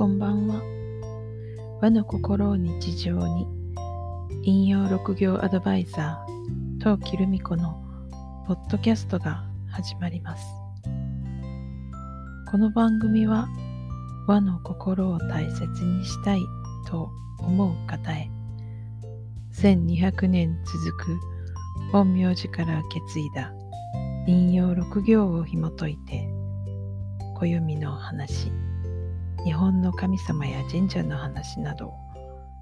こんばんは。和の心を日常に、引用六行アドバイザー、陶器留美子のポッドキャストが始まります。この番組は、和の心を大切にしたいと思う方へ、1200年続く陰陽師から受け継いだ引用六行を紐解いて、暦の話、日本の神様や神社の話などを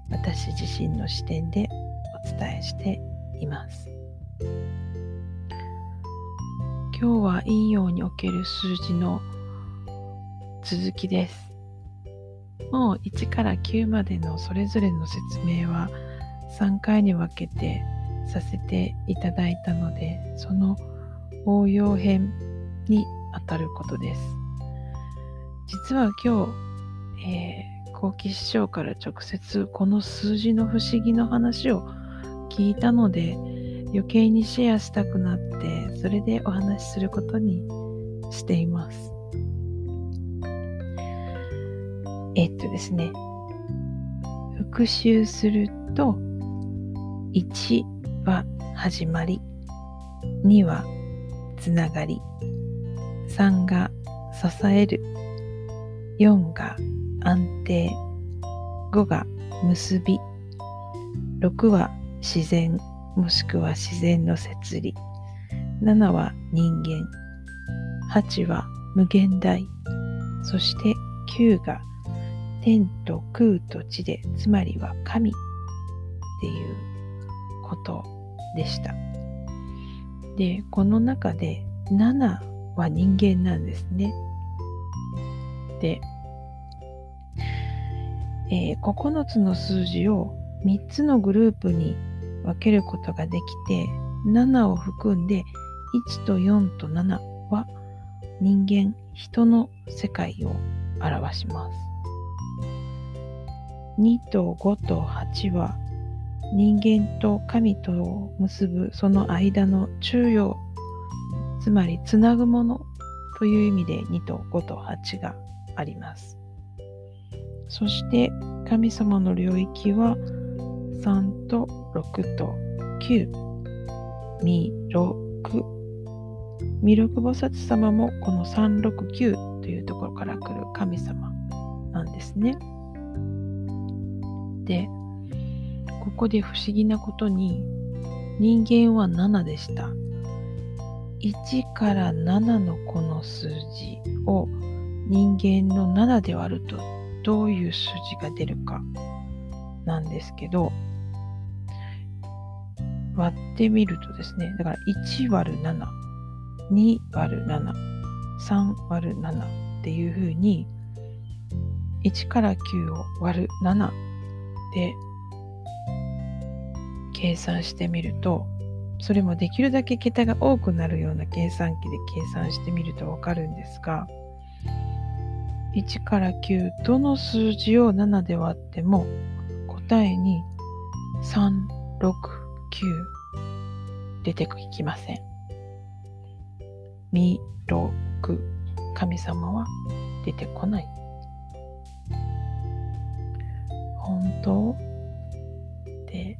私自身の視点でお伝えしています。今日は陰陽における数字の続きです。もう1から9までのそれぞれの説明は3回に分けてさせていただいたのでその応用編にあたることです。実は今日えー、幸吉師匠から直接この数字の不思議の話を聞いたので余計にシェアしたくなってそれでお話しすることにしています。えっとですね復習すると1は始まり2はつながり3が支える4が安定。5が結び。6は自然もしくは自然の摂理。7は人間。8は無限大。そして9が天と空と地でつまりは神っていうことでした。でこの中で7は人間なんですね。でえー、9つの数字を3つのグループに分けることができて7を含んで1と4と7は人間人の世界を表します。2と5と8は人間と神とを結ぶその間の中央つまりつなぐものという意味で2と5と8があります。そして神様の領域は3と6と9。弥勒。弥勒菩薩様もこの369というところから来る神様なんですね。で、ここで不思議なことに人間は7でした。1から7のこの数字を人間の7で割るとどういう数字が出るかなんですけど、割ってみるとですね、だから1割る7、2割る7、3割る7っていうふうに、1から9を割る7で計算してみると、それもできるだけ桁が多くなるような計算機で計算してみるとわかるんですが、1から9どの数字を7で割っても答えに369出てきません。弥勒神様は出てこない。本当って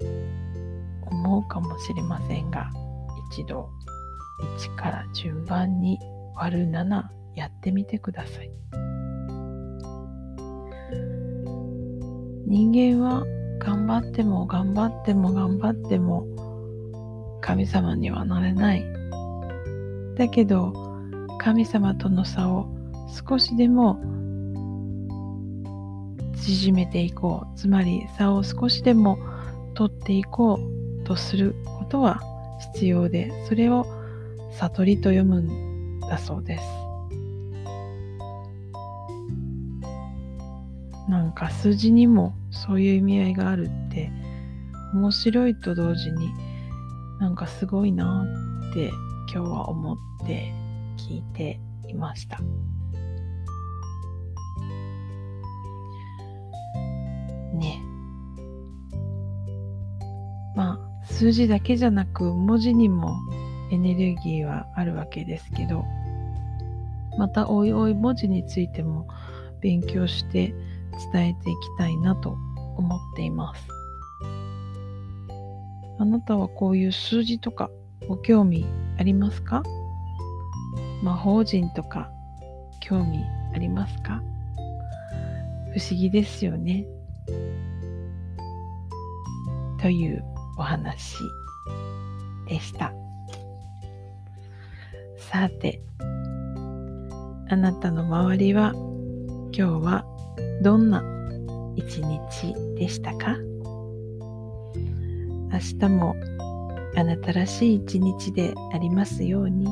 思うかもしれませんが一度1から順番に割る7やってみてください。人間は頑張っても頑張っても頑張っても神様にはなれない。だけど神様との差を少しでも縮めていこう。つまり差を少しでも取っていこうとすることは必要で、それを悟りと読むんだそうです。なんか数字にもそういう意味合いがあるって面白いと同時になんかすごいなって今日は思って聞いていました。ね。まあ数字だけじゃなく文字にもエネルギーはあるわけですけどまたおいおい文字についても勉強して伝えていきたいなと思っています。あなたはこういう数字とかご興味ありますか？魔法陣とか興味ありますか？不思議ですよね。というお話でした。さて、あなたの周りは今日はどんな一日でしたか？明日もあなたらしい一日でありますように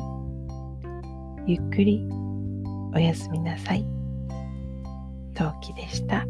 ゆっくりおやすみなさい。陶器でした。